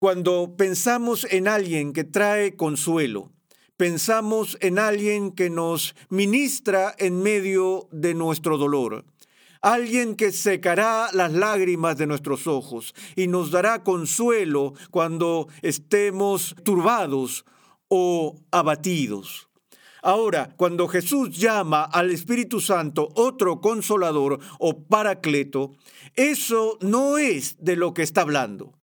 Cuando pensamos en alguien que trae consuelo, pensamos en alguien que nos ministra en medio de nuestro dolor, alguien que secará las lágrimas de nuestros ojos y nos dará consuelo cuando estemos turbados o abatidos. Ahora, cuando Jesús llama al Espíritu Santo otro consolador o paracleto, eso no es de lo que está hablando.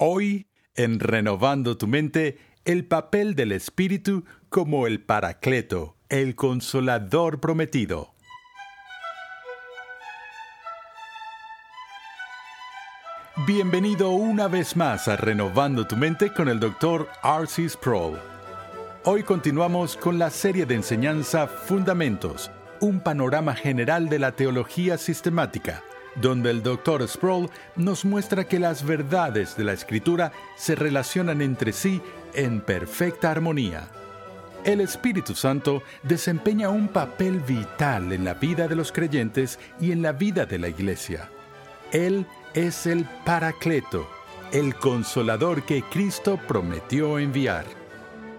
Hoy, en Renovando tu mente, el papel del Espíritu como el Paracleto, el Consolador prometido. Bienvenido una vez más a Renovando tu mente con el Dr. R.C. Sproul. Hoy continuamos con la serie de enseñanza Fundamentos, un panorama general de la teología sistemática donde el Dr. Sproul nos muestra que las verdades de la Escritura se relacionan entre sí en perfecta armonía. El Espíritu Santo desempeña un papel vital en la vida de los creyentes y en la vida de la Iglesia. Él es el Paracleto, el consolador que Cristo prometió enviar.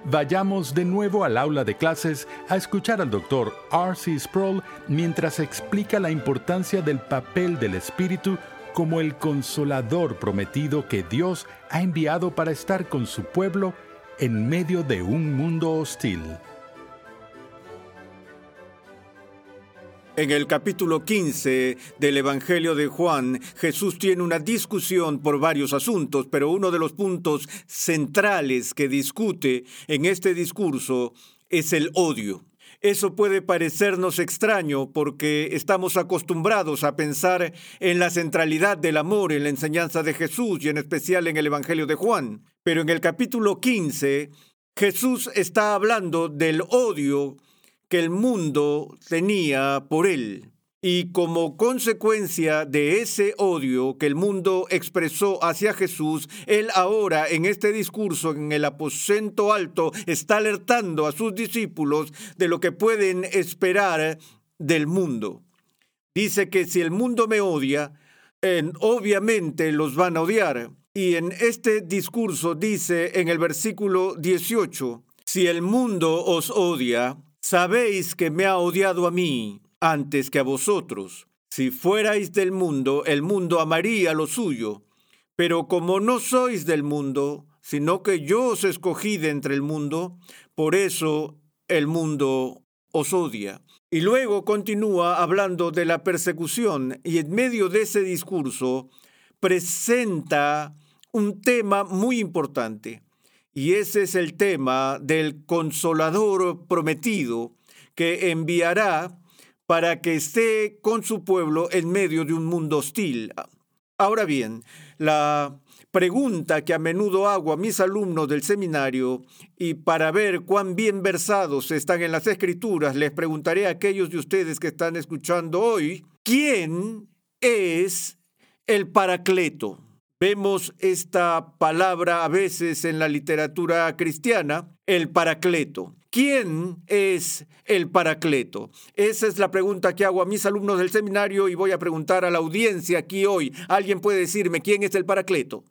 Vayamos de nuevo al aula de clases a escuchar al doctor R.C. Sproul mientras explica la importancia del papel del Espíritu como el consolador prometido que Dios ha enviado para estar con su pueblo en medio de un mundo hostil. En el capítulo 15 del Evangelio de Juan, Jesús tiene una discusión por varios asuntos, pero uno de los puntos centrales que discute en este discurso es el odio. Eso puede parecernos extraño porque estamos acostumbrados a pensar en la centralidad del amor en la enseñanza de Jesús y en especial en el Evangelio de Juan. Pero en el capítulo 15, Jesús está hablando del odio que el mundo tenía por él. Y como consecuencia de ese odio que el mundo expresó hacia Jesús, él ahora en este discurso en el aposento alto está alertando a sus discípulos de lo que pueden esperar del mundo. Dice que si el mundo me odia, obviamente los van a odiar. Y en este discurso dice en el versículo 18, si el mundo os odia, Sabéis que me ha odiado a mí antes que a vosotros. Si fuerais del mundo, el mundo amaría lo suyo. Pero como no sois del mundo, sino que yo os escogí de entre el mundo, por eso el mundo os odia. Y luego continúa hablando de la persecución y en medio de ese discurso presenta un tema muy importante. Y ese es el tema del consolador prometido que enviará para que esté con su pueblo en medio de un mundo hostil. Ahora bien, la pregunta que a menudo hago a mis alumnos del seminario y para ver cuán bien versados están en las escrituras, les preguntaré a aquellos de ustedes que están escuchando hoy, ¿quién es el Paracleto? Vemos esta palabra a veces en la literatura cristiana, el paracleto. ¿Quién es el paracleto? Esa es la pregunta que hago a mis alumnos del seminario y voy a preguntar a la audiencia aquí hoy. ¿Alguien puede decirme quién es el paracleto?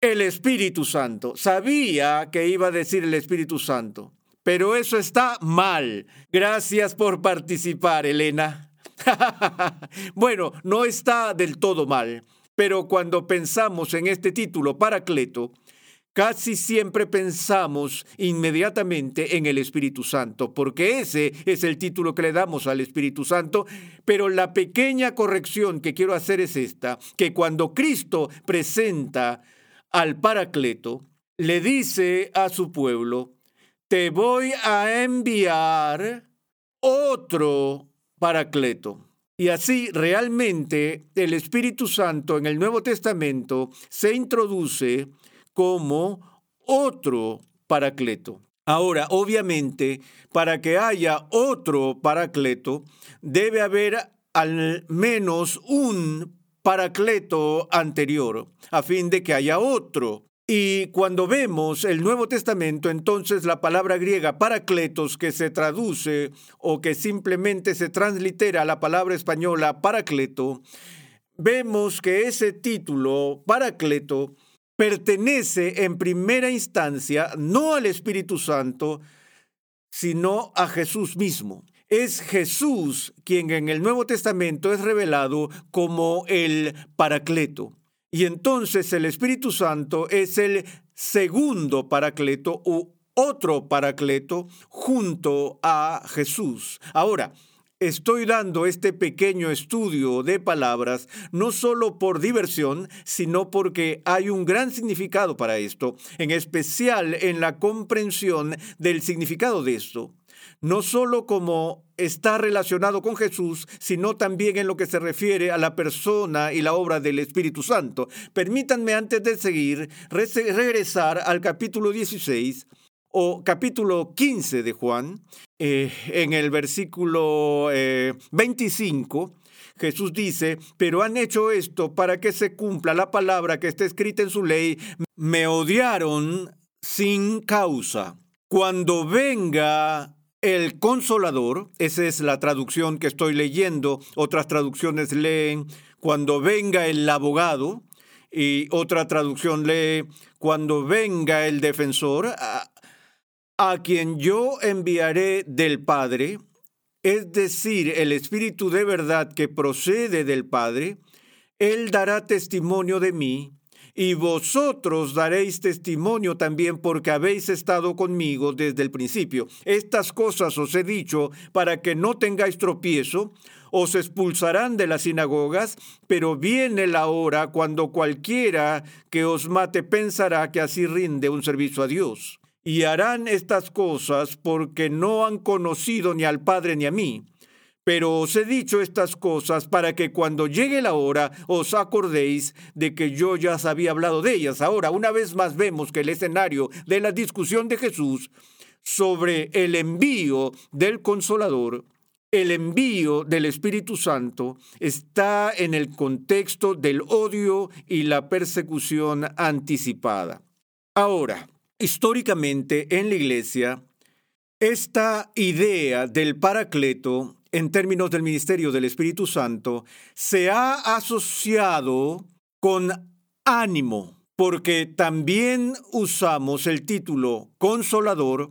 El Espíritu Santo. Sabía que iba a decir el Espíritu Santo, pero eso está mal. Gracias por participar, Elena. bueno, no está del todo mal. Pero cuando pensamos en este título, Paracleto, casi siempre pensamos inmediatamente en el Espíritu Santo, porque ese es el título que le damos al Espíritu Santo, pero la pequeña corrección que quiero hacer es esta, que cuando Cristo presenta al Paracleto, le dice a su pueblo, te voy a enviar otro Paracleto. Y así realmente el Espíritu Santo en el Nuevo Testamento se introduce como otro paracleto. Ahora, obviamente, para que haya otro paracleto, debe haber al menos un paracleto anterior, a fin de que haya otro. Y cuando vemos el Nuevo Testamento, entonces la palabra griega paracletos, que se traduce o que simplemente se translitera la palabra española paracleto, vemos que ese título, paracleto, pertenece en primera instancia no al Espíritu Santo, sino a Jesús mismo. Es Jesús quien en el Nuevo Testamento es revelado como el Paracleto. Y entonces el Espíritu Santo es el segundo Paracleto u otro Paracleto junto a Jesús. Ahora, Estoy dando este pequeño estudio de palabras no solo por diversión, sino porque hay un gran significado para esto, en especial en la comprensión del significado de esto. No solo como está relacionado con Jesús, sino también en lo que se refiere a la persona y la obra del Espíritu Santo. Permítanme antes de seguir regresar al capítulo 16 o capítulo 15 de Juan, eh, en el versículo 25, eh, Jesús dice, pero han hecho esto para que se cumpla la palabra que está escrita en su ley, me odiaron sin causa. Cuando venga el consolador, esa es la traducción que estoy leyendo, otras traducciones leen, cuando venga el abogado, y otra traducción lee, cuando venga el defensor, a quien yo enviaré del Padre, es decir, el Espíritu de verdad que procede del Padre, Él dará testimonio de mí, y vosotros daréis testimonio también porque habéis estado conmigo desde el principio. Estas cosas os he dicho para que no tengáis tropiezo, os expulsarán de las sinagogas, pero viene la hora cuando cualquiera que os mate pensará que así rinde un servicio a Dios y harán estas cosas porque no han conocido ni al Padre ni a mí. Pero os he dicho estas cosas para que cuando llegue la hora os acordéis de que yo ya os había hablado de ellas. Ahora, una vez más vemos que el escenario de la discusión de Jesús sobre el envío del consolador, el envío del Espíritu Santo, está en el contexto del odio y la persecución anticipada. Ahora, Históricamente en la Iglesia, esta idea del Paracleto, en términos del ministerio del Espíritu Santo, se ha asociado con ánimo, porque también usamos el título consolador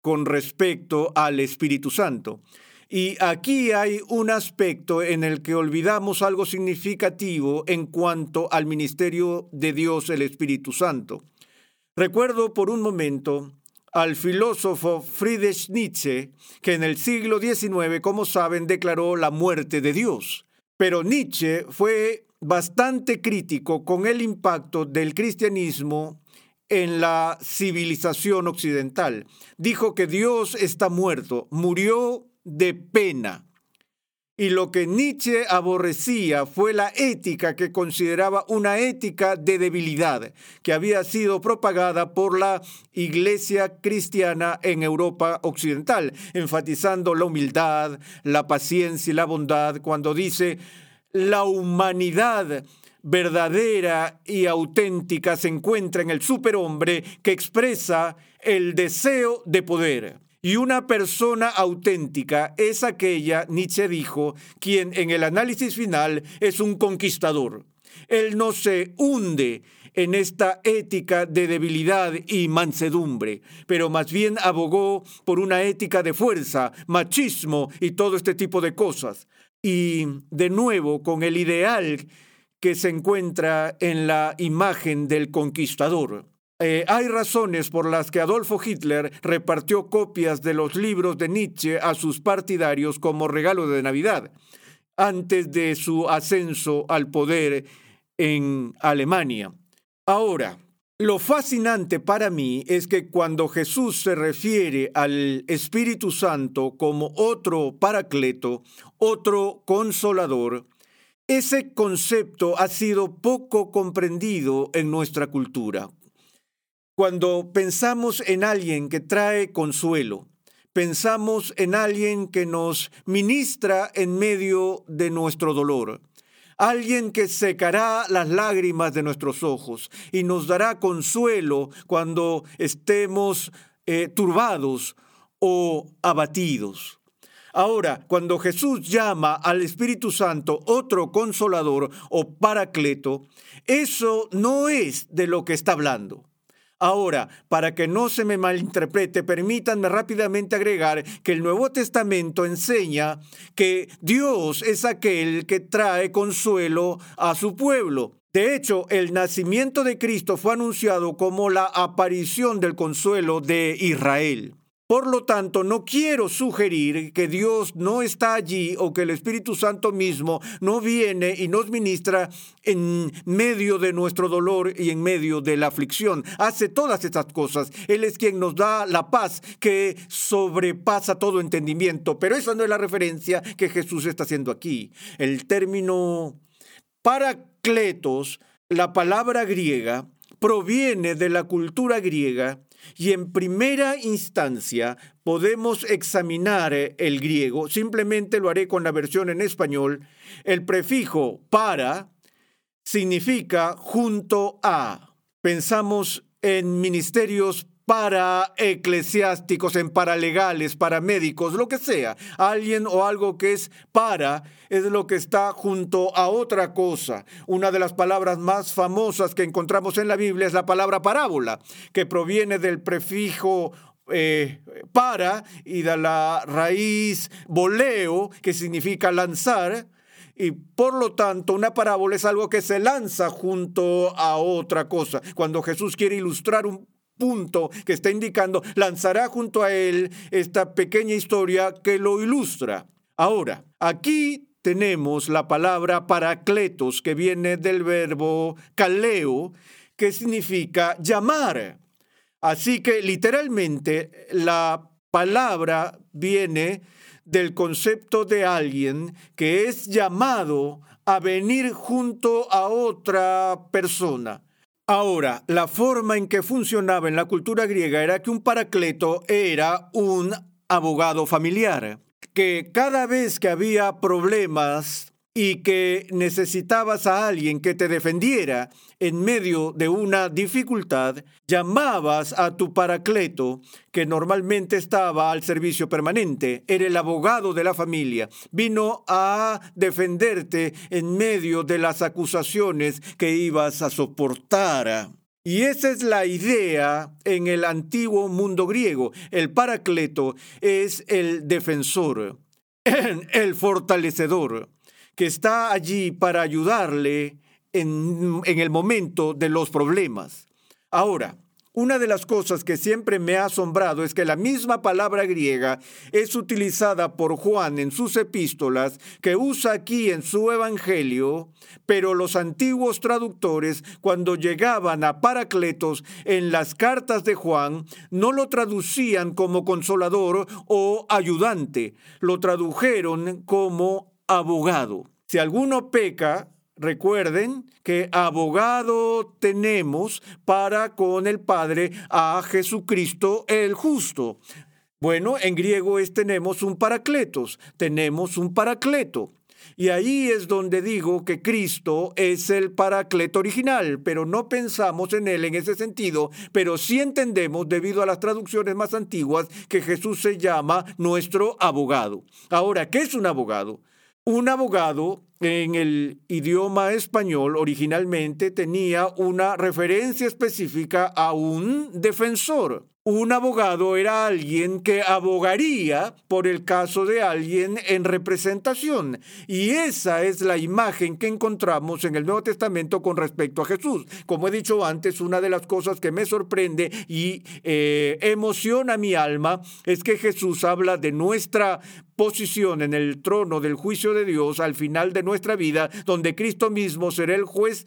con respecto al Espíritu Santo. Y aquí hay un aspecto en el que olvidamos algo significativo en cuanto al ministerio de Dios el Espíritu Santo. Recuerdo por un momento al filósofo Friedrich Nietzsche, que en el siglo XIX, como saben, declaró la muerte de Dios. Pero Nietzsche fue bastante crítico con el impacto del cristianismo en la civilización occidental. Dijo que Dios está muerto, murió de pena. Y lo que Nietzsche aborrecía fue la ética que consideraba una ética de debilidad, que había sido propagada por la Iglesia cristiana en Europa occidental, enfatizando la humildad, la paciencia y la bondad, cuando dice, la humanidad verdadera y auténtica se encuentra en el superhombre que expresa el deseo de poder. Y una persona auténtica es aquella, Nietzsche dijo, quien en el análisis final es un conquistador. Él no se hunde en esta ética de debilidad y mansedumbre, pero más bien abogó por una ética de fuerza, machismo y todo este tipo de cosas. Y de nuevo con el ideal que se encuentra en la imagen del conquistador. Eh, hay razones por las que Adolfo Hitler repartió copias de los libros de Nietzsche a sus partidarios como regalo de Navidad, antes de su ascenso al poder en Alemania. Ahora, lo fascinante para mí es que cuando Jesús se refiere al Espíritu Santo como otro paracleto, otro consolador, ese concepto ha sido poco comprendido en nuestra cultura. Cuando pensamos en alguien que trae consuelo, pensamos en alguien que nos ministra en medio de nuestro dolor, alguien que secará las lágrimas de nuestros ojos y nos dará consuelo cuando estemos eh, turbados o abatidos. Ahora, cuando Jesús llama al Espíritu Santo otro consolador o paracleto, eso no es de lo que está hablando. Ahora, para que no se me malinterprete, permítanme rápidamente agregar que el Nuevo Testamento enseña que Dios es aquel que trae consuelo a su pueblo. De hecho, el nacimiento de Cristo fue anunciado como la aparición del consuelo de Israel. Por lo tanto, no quiero sugerir que Dios no está allí o que el Espíritu Santo mismo no viene y nos ministra en medio de nuestro dolor y en medio de la aflicción. Hace todas estas cosas. Él es quien nos da la paz que sobrepasa todo entendimiento. Pero esa no es la referencia que Jesús está haciendo aquí. El término paracletos, la palabra griega, proviene de la cultura griega y en primera instancia podemos examinar eh, el griego, simplemente lo haré con la versión en español. El prefijo para significa junto a. Pensamos en ministerios para eclesiásticos, en paralegales, para médicos, lo que sea. Alguien o algo que es para es lo que está junto a otra cosa. Una de las palabras más famosas que encontramos en la Biblia es la palabra parábola, que proviene del prefijo eh, para y de la raíz boleo, que significa lanzar. Y por lo tanto, una parábola es algo que se lanza junto a otra cosa. Cuando Jesús quiere ilustrar un punto que está indicando, lanzará junto a él esta pequeña historia que lo ilustra. Ahora, aquí tenemos la palabra paracletos, que viene del verbo kaleo, que significa llamar. Así que literalmente la palabra viene del concepto de alguien que es llamado a venir junto a otra persona. Ahora, la forma en que funcionaba en la cultura griega era que un paracleto era un abogado familiar, que cada vez que había problemas y que necesitabas a alguien que te defendiera en medio de una dificultad, llamabas a tu paracleto, que normalmente estaba al servicio permanente, era el abogado de la familia, vino a defenderte en medio de las acusaciones que ibas a soportar. Y esa es la idea en el antiguo mundo griego. El paracleto es el defensor, el fortalecedor que está allí para ayudarle en, el momento de los problemas. Ahora, una de las cosas que siempre me ha asombrado es que la misma palabra griega es utilizada por Juan en sus epístolas, que usa aquí en su Evangelio, pero los antiguos traductores, cuando llegaban a Paracletos en las cartas de Juan, no lo traducían como consolador o ayudante, lo tradujeron como abogado. Si alguno peca, recuerden que abogado tenemos para con el Padre a Jesucristo el justo. Bueno, en griego es tenemos un paracletos, tenemos un paracleto. Y ahí es donde digo que Cristo es el paracleto original, pero no pensamos en él en ese sentido, pero sí entendemos, debido a las traducciones más antiguas, que Jesús se llama nuestro abogado. Ahora, ¿qué es un abogado? Un abogado en el idioma español originalmente tenía una referencia específica a un defensor. Un abogado era alguien que abogaría por el caso de alguien en representación. Y esa es la imagen que encontramos en el Nuevo Testamento con respecto a Jesús. Como he dicho antes, una de las cosas que me sorprende y eh, emociona mi alma es que Jesús habla de nuestra posición en el trono del juicio de Dios al final de nuestra vida, donde Cristo mismo será el juez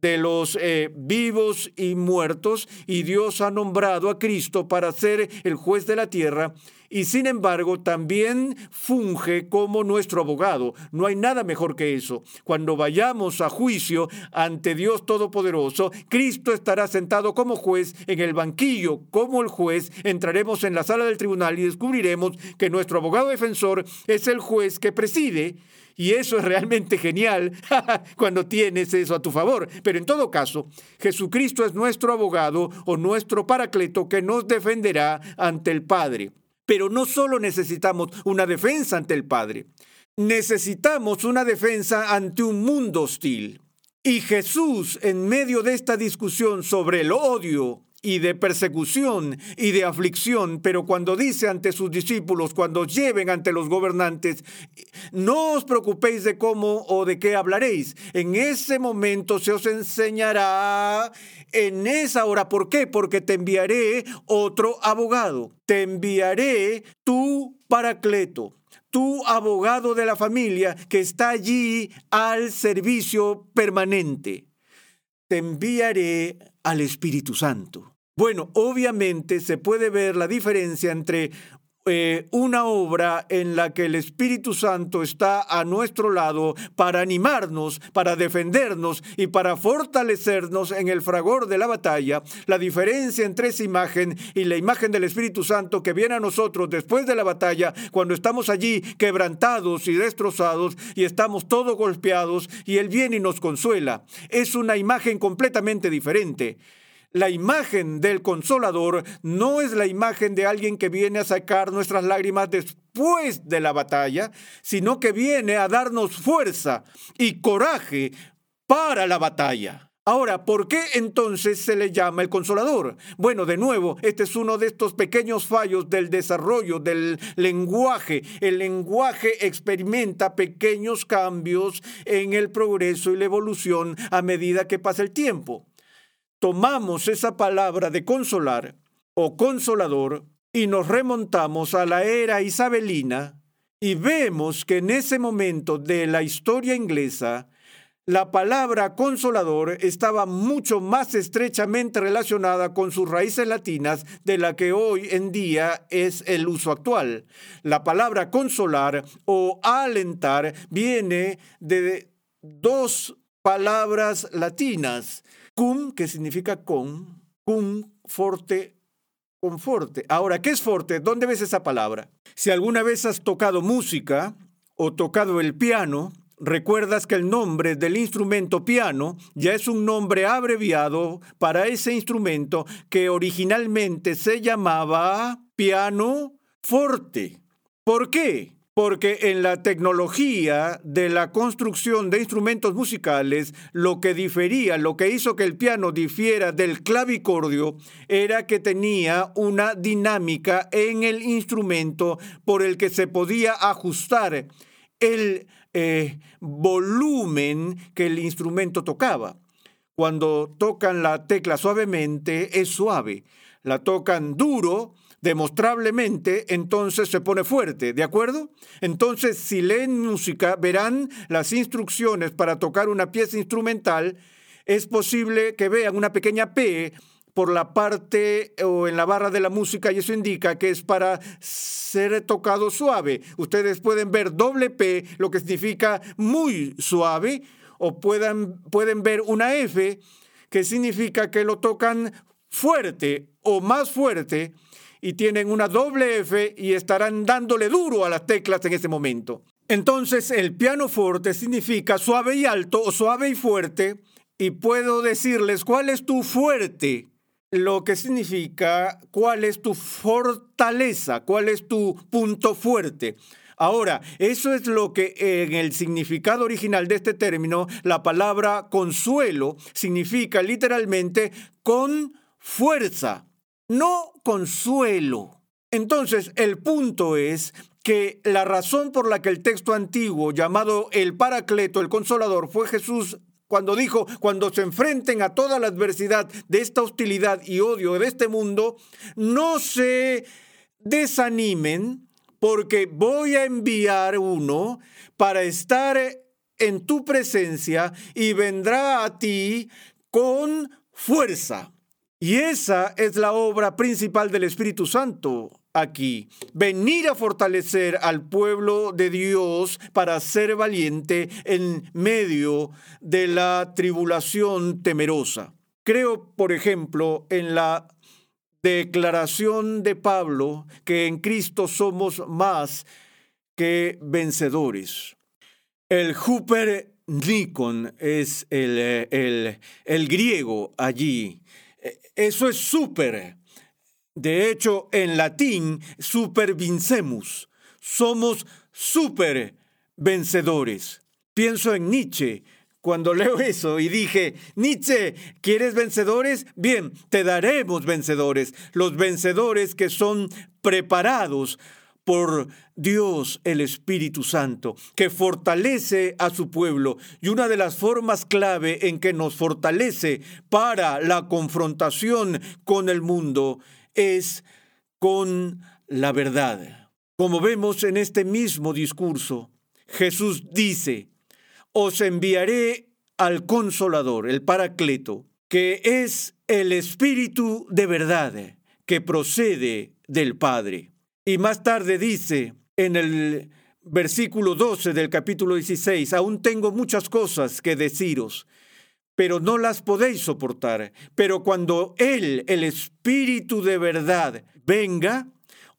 de los eh, vivos y muertos, y Dios ha nombrado a Cristo para ser el juez de la tierra, y sin embargo también funge como nuestro abogado. No hay nada mejor que eso. Cuando vayamos a juicio ante Dios Todopoderoso, Cristo estará sentado como juez en el banquillo, como el juez, entraremos en la sala del tribunal y descubriremos que nuestro abogado defensor es el juez que preside y eso es realmente genial cuando tienes eso a tu favor. Pero en todo caso, Jesucristo es nuestro abogado o nuestro paracleto que nos defenderá ante el Padre. Pero no solo necesitamos una defensa ante el Padre, necesitamos una defensa ante un mundo hostil. Y Jesús, en medio de esta discusión sobre el odio y de persecución y de aflicción, pero cuando dice ante sus discípulos, cuando lleven ante los gobernantes, no os preocupéis de cómo o de qué hablaréis. En ese momento se os enseñará en esa hora. ¿Por qué? Porque te enviaré otro abogado. Te enviaré tu paracleto tu abogado de la familia que está allí al servicio permanente. Te enviaré al Espíritu Santo. Bueno, obviamente se puede ver la diferencia entre eh, una obra en la que el Espíritu Santo está a nuestro lado para animarnos, para defendernos y para fortalecernos en el fragor de la batalla. La diferencia entre esa imagen y la imagen del Espíritu Santo que viene a nosotros después de la batalla, cuando estamos allí quebrantados y destrozados y estamos todos golpeados y Él viene y nos consuela. Es una imagen completamente diferente. La imagen del consolador no es la imagen de alguien que viene a sacar nuestras lágrimas después de la batalla, sino que viene a darnos fuerza y coraje para la batalla. Ahora, ¿por qué entonces se le llama el consolador? Bueno, de nuevo, este es uno de estos pequeños fallos del desarrollo del lenguaje. El lenguaje experimenta pequeños cambios en el progreso y la evolución a medida que pasa el tiempo tomamos esa palabra de consolar o consolador y nos remontamos a la era isabelina y vemos que en ese momento de la historia inglesa, la palabra consolador estaba mucho más estrechamente relacionada con sus raíces latinas de la que hoy en día es el uso actual. La palabra consolar o alentar viene de dos palabras latinas cum, que significa con, cum, forte, conforte. Ahora, ¿qué es forte? ¿Dónde ves esa palabra? Si alguna vez has tocado música o tocado el piano, recuerdas que el nombre del instrumento piano ya es un nombre abreviado para ese instrumento que originalmente se llamaba piano forte. ¿Por qué? Porque en la tecnología de la construcción de instrumentos musicales, lo que difería, lo que hizo que el piano difiera del clavicordio, era que tenía una dinámica en el instrumento por el que se podía ajustar el eh, volumen que el instrumento tocaba. Cuando tocan la tecla suavemente, es suave. La tocan duro, demostrablemente, entonces se pone fuerte, ¿de acuerdo? Entonces, si leen música, verán las instrucciones para tocar una pieza instrumental. Es posible que vean una pequeña P por la parte o en la barra de la música y eso indica que es para ser tocado suave. Ustedes pueden ver doble P, lo que significa muy suave, o puedan, pueden ver una F, que significa que lo tocan fuerte o más fuerte y tienen una doble F y estarán dándole duro a las teclas en ese momento. Entonces el piano fuerte significa suave y alto o suave y fuerte y puedo decirles cuál es tu fuerte, lo que significa cuál es tu fortaleza, cuál es tu punto fuerte. Ahora, eso es lo que en el significado original de este término, la palabra consuelo significa literalmente con fuerza no consuelo. Entonces, el punto es que la razón por la que el texto antiguo llamado el Paracleto, el Consolador, fue Jesús cuando dijo, cuando se enfrenten a toda la adversidad de esta hostilidad y odio de este mundo, no se desanimen porque voy a enviar uno para estar en tu presencia y vendrá a ti con fuerza. Y esa es la obra principal del Espíritu Santo aquí. Venir a fortalecer al pueblo de Dios para ser valiente en medio de la tribulación temerosa. Creo, por ejemplo, en la declaración de Pablo que en Cristo somos más que vencedores. El Hooper Nikon es el, el, el griego allí eso es súper. De hecho, en latín, supervincemus. Somos super vencedores. Pienso en Nietzsche, cuando leo eso y dije, Nietzsche, ¿quieres vencedores? Bien, te daremos vencedores, los vencedores que son preparados por Dios el Espíritu Santo, que fortalece a su pueblo. Y una de las formas clave en que nos fortalece para la confrontación con el mundo es con la verdad. Como vemos en este mismo discurso, Jesús dice, os enviaré al consolador, el paracleto, que es el Espíritu de verdad que procede del Padre. Y más tarde dice en el versículo 12 del capítulo 16, aún tengo muchas cosas que deciros, pero no las podéis soportar. Pero cuando Él, el Espíritu de verdad, venga,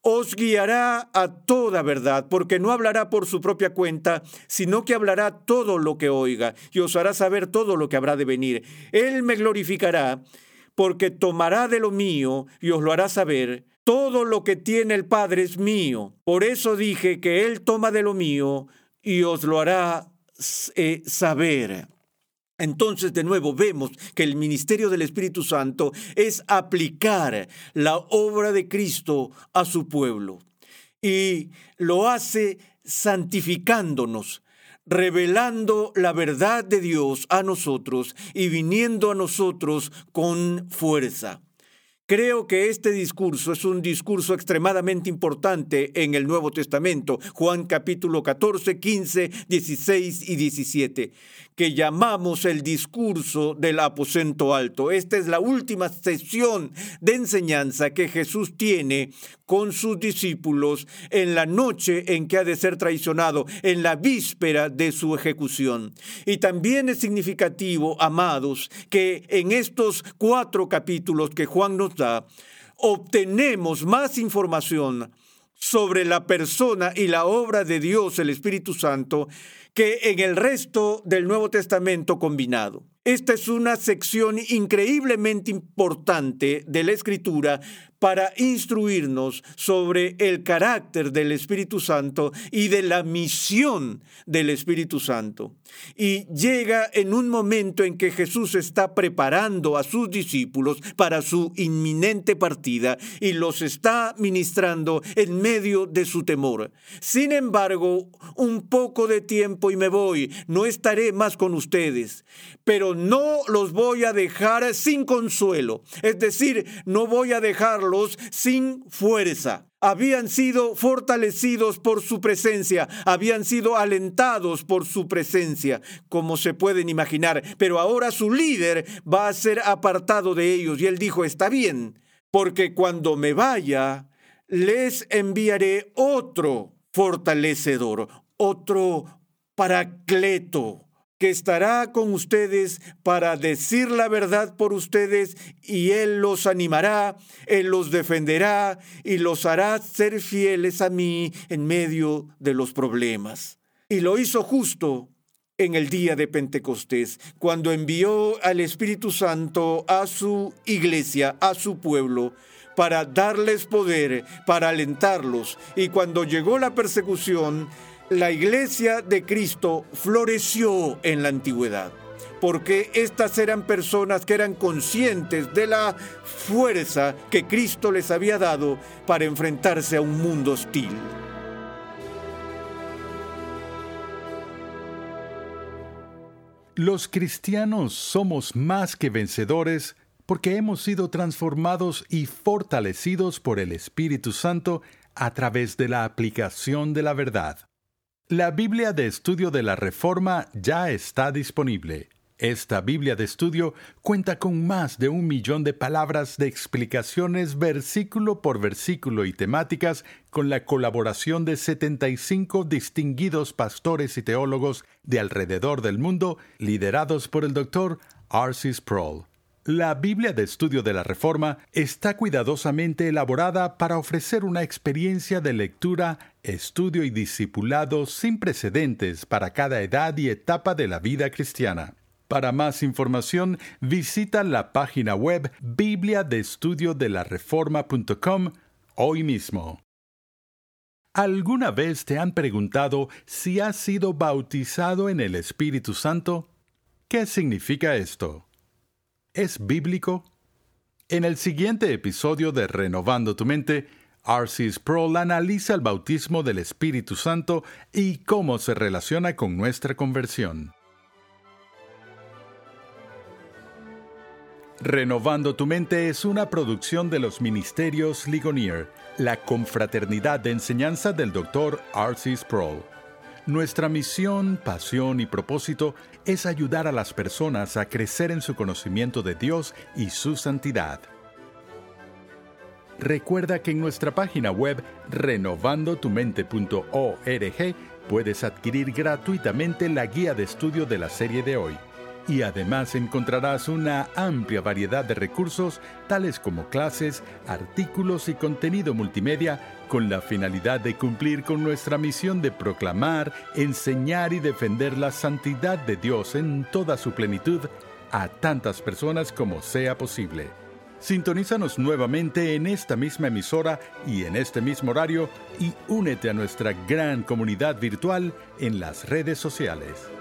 os guiará a toda verdad, porque no hablará por su propia cuenta, sino que hablará todo lo que oiga, y os hará saber todo lo que habrá de venir. Él me glorificará, porque tomará de lo mío y os lo hará saber. Todo lo que tiene el Padre es mío. Por eso dije que Él toma de lo mío y os lo hará eh, saber. Entonces, de nuevo, vemos que el ministerio del Espíritu Santo es aplicar la obra de Cristo a su pueblo. Y lo hace santificándonos, revelando la verdad de Dios a nosotros y viniendo a nosotros con fuerza. Creo que este discurso es un discurso extremadamente importante en el Nuevo Testamento, Juan capítulo 14, 15, 16 y 17, que llamamos el discurso del aposento alto. Esta es la última sesión de enseñanza que Jesús tiene con sus discípulos en la noche en que ha de ser traicionado, en la víspera de su ejecución. Y también es significativo, amados, que en estos cuatro capítulos que Juan nos da, obtenemos más información sobre la persona y la obra de Dios, el Espíritu Santo, que en el resto del Nuevo Testamento combinado. Esta es una sección increíblemente importante de la Escritura para instruirnos sobre el carácter del Espíritu Santo y de la misión del Espíritu Santo. Y llega en un momento en que Jesús está preparando a sus discípulos para su inminente partida y los está ministrando en medio de su temor. Sin embargo, un poco de tiempo y me voy, no estaré más con ustedes, pero no los voy a dejar sin consuelo, es decir, no voy a dejarlos sin fuerza. Habían sido fortalecidos por su presencia, habían sido alentados por su presencia, como se pueden imaginar, pero ahora su líder va a ser apartado de ellos. Y él dijo, está bien, porque cuando me vaya, les enviaré otro fortalecedor, otro paracleto que estará con ustedes para decir la verdad por ustedes y Él los animará, Él los defenderá y los hará ser fieles a mí en medio de los problemas. Y lo hizo justo en el día de Pentecostés, cuando envió al Espíritu Santo a su iglesia, a su pueblo, para darles poder, para alentarlos. Y cuando llegó la persecución, la iglesia de Cristo floreció en la antigüedad, porque estas eran personas que eran conscientes de la fuerza que Cristo les había dado para enfrentarse a un mundo hostil. Los cristianos somos más que vencedores porque hemos sido transformados y fortalecidos por el Espíritu Santo a través de la aplicación de la verdad. La Biblia de Estudio de la Reforma ya está disponible. Esta Biblia de Estudio cuenta con más de un millón de palabras de explicaciones versículo por versículo y temáticas con la colaboración de 75 distinguidos pastores y teólogos de alrededor del mundo liderados por el Dr. R.C. Sproul. La Biblia de Estudio de la Reforma está cuidadosamente elaborada para ofrecer una experiencia de lectura, estudio y discipulado sin precedentes para cada edad y etapa de la vida cristiana. Para más información, visita la página web bibliadeestudiodelareforma.com hoy mismo. ¿Alguna vez te han preguntado si has sido bautizado en el Espíritu Santo? ¿Qué significa esto? ¿Es bíblico? En el siguiente episodio de Renovando tu Mente, R.C. Sproul analiza el bautismo del Espíritu Santo y cómo se relaciona con nuestra conversión. Renovando tu mente es una producción de los Ministerios Ligonier, la confraternidad de enseñanza del Dr. R.C. Sproul. Nuestra misión, pasión y propósito es ayudar a las personas a crecer en su conocimiento de Dios y su santidad. Recuerda que en nuestra página web renovandotumente.org puedes adquirir gratuitamente la guía de estudio de la serie de hoy y además encontrarás una amplia variedad de recursos tales como clases, artículos y contenido multimedia con la finalidad de cumplir con nuestra misión de proclamar, enseñar y defender la santidad de Dios en toda su plenitud a tantas personas como sea posible. Sintonízanos nuevamente en esta misma emisora y en este mismo horario y únete a nuestra gran comunidad virtual en las redes sociales.